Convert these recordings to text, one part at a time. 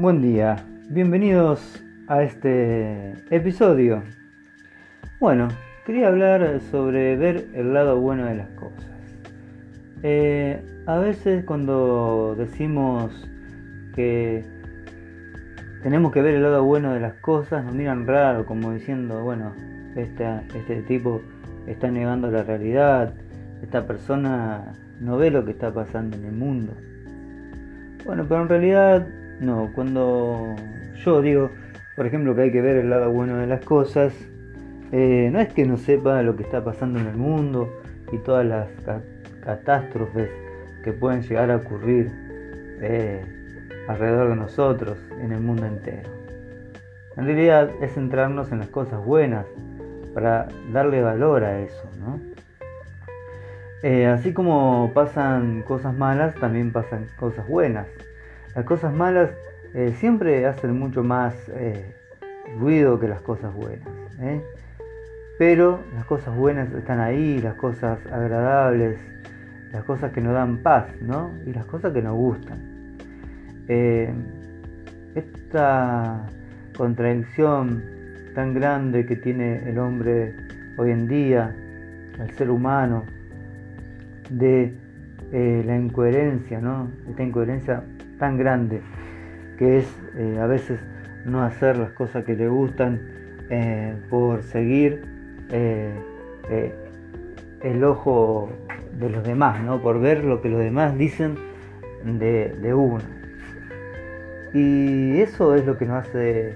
Buen día, bienvenidos a este episodio. Bueno, quería hablar sobre ver el lado bueno de las cosas. Eh, a veces cuando decimos que tenemos que ver el lado bueno de las cosas, nos miran raro, como diciendo, bueno, este tipo está negando la realidad, esta persona no ve lo que está pasando en el mundo. Bueno, pero en realidad no, cuando yo digo, por ejemplo, que hay que ver el lado bueno de las cosas, eh, no es que no sepa lo que está pasando en el mundo y todas las catástrofes que pueden llegar a ocurrir eh, alrededor de nosotros, en el mundo entero. En realidad es centrarnos en las cosas buenas para darle valor a eso, ¿no? Eh, así como pasan cosas malas, también pasan cosas buenas. Las cosas malas eh, siempre hacen mucho más eh, ruido que las cosas buenas. ¿eh? Pero las cosas buenas están ahí, las cosas agradables, las cosas que nos dan paz, ¿no? Y las cosas que nos gustan. esta contradicción tan grande que tiene el hombre hoy en día, el ser humano, de la incoherencia, ¿no? Esta incoherencia tan grande que es eh, a veces no hacer las cosas que le gustan eh, por seguir eh, el ojo de los demás, ¿no? por ver lo que los demás dicen de, de uno. Y eso es lo que nos hace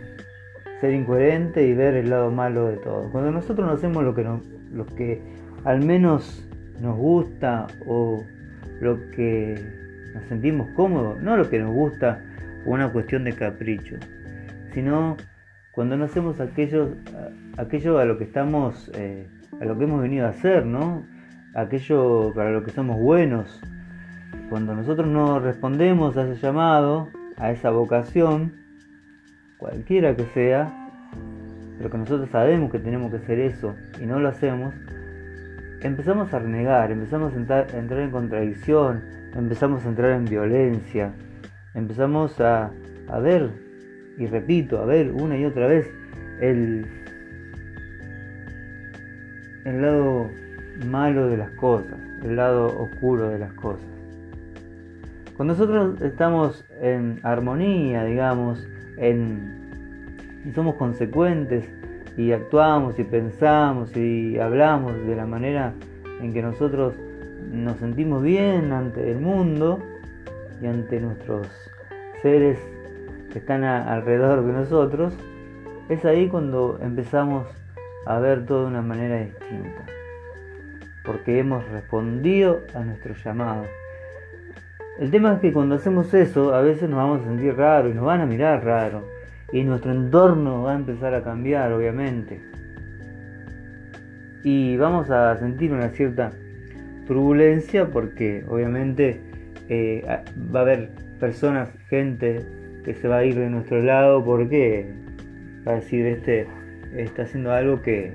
ser incoherente y ver el lado malo de todo. Cuando nosotros no hacemos lo que, lo que al menos nos gusta o lo que nos sentimos cómodos, no lo que nos gusta una cuestión de capricho, sino cuando no hacemos aquello, aquello a lo que estamos, eh, a lo que hemos venido a hacer, ¿no? Aquello para lo que somos buenos. Cuando nosotros no respondemos a ese llamado, a esa vocación, cualquiera que sea, pero que nosotros sabemos que tenemos que hacer eso y no lo hacemos, empezamos a renegar, empezamos a entrar, en contradicción, empezamos a entrar en violencia, empezamos a, ver, y repito, a ver una y otra vez el, el lado malo de las cosas, el lado oscuro de las cosas. Cuando nosotros estamos en armonía, digamos, en, y somos consecuentes, y actuamos y pensamos y hablamos de la manera en que nosotros nos sentimos bien ante el mundo y ante nuestros seres que están alrededor de nosotros, es ahí cuando empezamos a ver todo de una manera distinta, porque hemos respondido a nuestro llamado. El tema es que cuando hacemos eso, a veces nos vamos a sentir raro y nos van a mirar raro y nuestro entorno va a empezar a cambiar, obviamente. Y vamos a sentir una cierta turbulencia porque obviamente eh, va a haber personas, gente que se va a ir de nuestro lado porque va a decir este está haciendo algo que,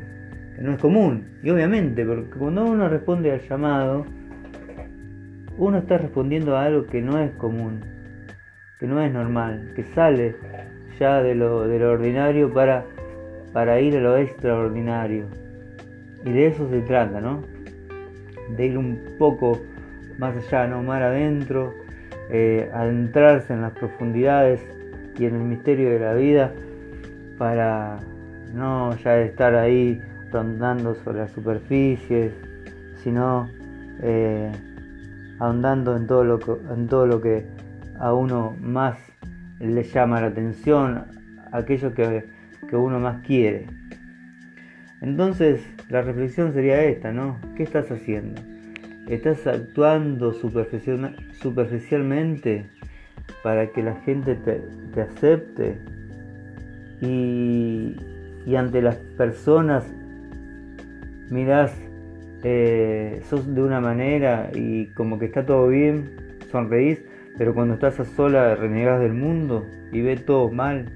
que no es común. Y obviamente, porque cuando uno responde al llamado, uno está respondiendo a algo que no es común, que no es normal, que sale de lo, de ordinario para, para ir a lo extraordinario. Y de eso se trata, ¿no? De ir un poco más allá, ¿no? Más adentro, eh, adentrarse en las profundidades y en el misterio de la vida para no ya estar ahí rondando sobre las superficies, sino eh, ahondando en todo, lo en todo lo que a uno más le llama la atención, aquello que, uno más quiere. Entonces, la reflexión sería esta, ¿no? ¿Qué estás haciendo? ¿Estás actuando superficialmente para que la gente te, acepte? Y, ante las personas mirás, eh, sos de una manera y como que está todo bien, sonreís, pero cuando estás a sola renegas del mundo y ves todo mal.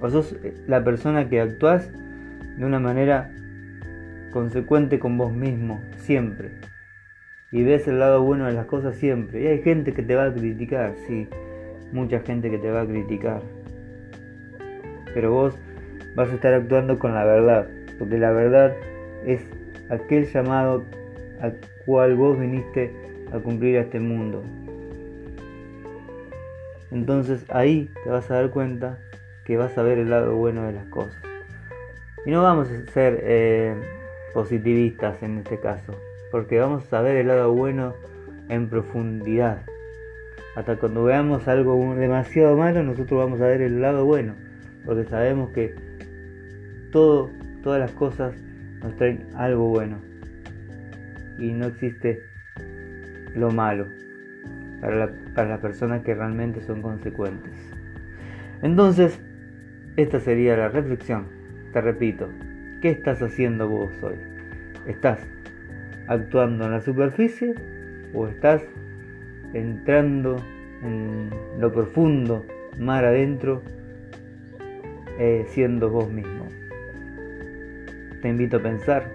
O sos la persona que actúas de una manera consecuente con vos mismo, siempre. Y ves el lado bueno de las cosas siempre. Y hay gente que te va a criticar, sí. mucha gente que te va a criticar. Pero vos vas a estar actuando con la verdad, porque la verdad es aquel llamado al cual vos viniste a cumplir a este mundo. Entonces ahí te vas a dar cuenta que vas a ver el lado bueno de las cosas. Y no vamos a ser eh, positivistas en este caso, porque vamos a ver el lado bueno en profundidad. Hasta cuando veamos algo demasiado malo, nosotros vamos a ver el lado bueno, porque sabemos que todo, todas las cosas nos traen algo bueno y no existe lo malo para, para las personas que realmente son consecuentes. Entonces, esta sería la reflexión. Te repito, ¿qué estás haciendo vos hoy? ¿Estás actuando en la superficie o estás entrando en lo profundo, mar adentro, eh, siendo vos mismo? Te invito a pensar